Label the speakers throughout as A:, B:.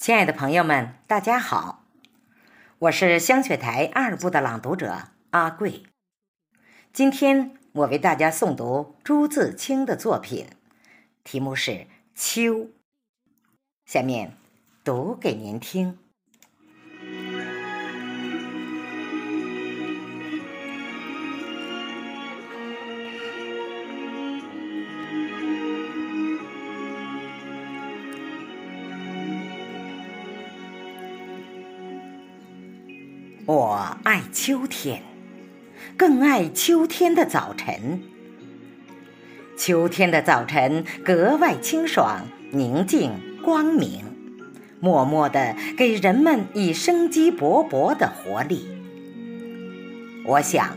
A: 亲爱的朋友们，大家好，我是香雪台二部的朗读者阿贵。今天我为大家诵读朱自清的作品，题目是《秋》。下面读给您听。我爱秋天，更爱秋天的早晨。秋天的早晨格外清爽、宁静、光明，默默地给人们以生机勃勃的活力。我想，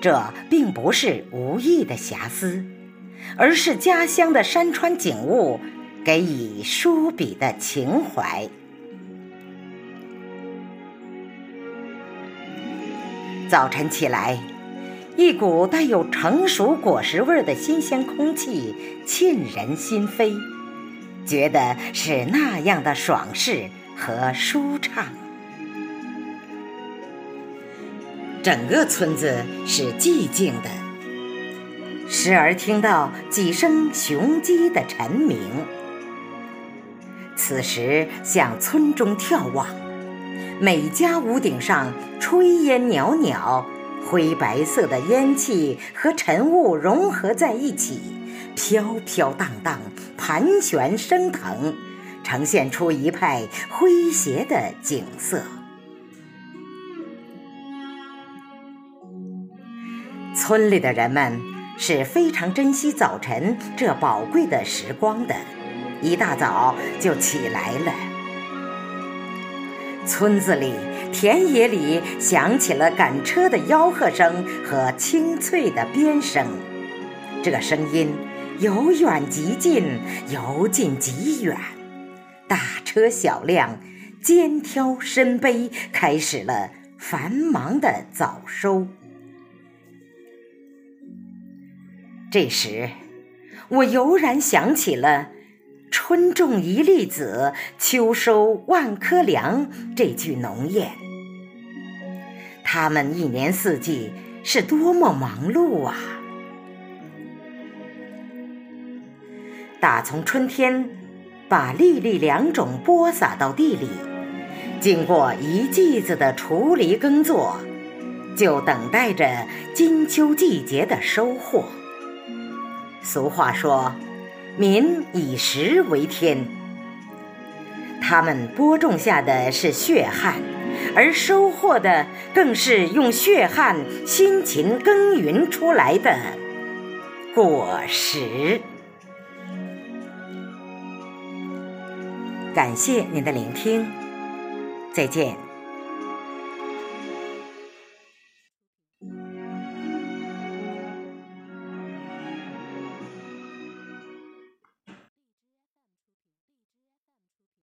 A: 这并不是无意的瑕疵，而是家乡的山川景物给予书笔的情怀。早晨起来，一股带有成熟果实味的新鲜空气沁人心扉，觉得是那样的爽适和舒畅。整个村子是寂静的，时而听到几声雄鸡的晨鸣。此时向村中眺望。每家屋顶上炊烟袅袅，灰白色的烟气和晨雾融合在一起，飘飘荡荡，盘旋升腾，呈现出一派诙谐的景色。村里的人们是非常珍惜早晨这宝贵的时光的，一大早就起来了。村子里、田野里响起了赶车的吆喝声和清脆的鞭声，这声音由远及近，由近及远，大车小辆肩挑身背，开始了繁忙的早收。这时，我悠然想起了。春种一粒子，秋收万颗粮。这句农谚，他们一年四季是多么忙碌啊！打从春天把粒粒良种播撒到地里，经过一季子的锄犁耕作，就等待着金秋季节的收获。俗话说。民以食为天，他们播种下的是血汗，而收获的更是用血汗辛勤耕耘出来的果实。感谢您的聆听，再见。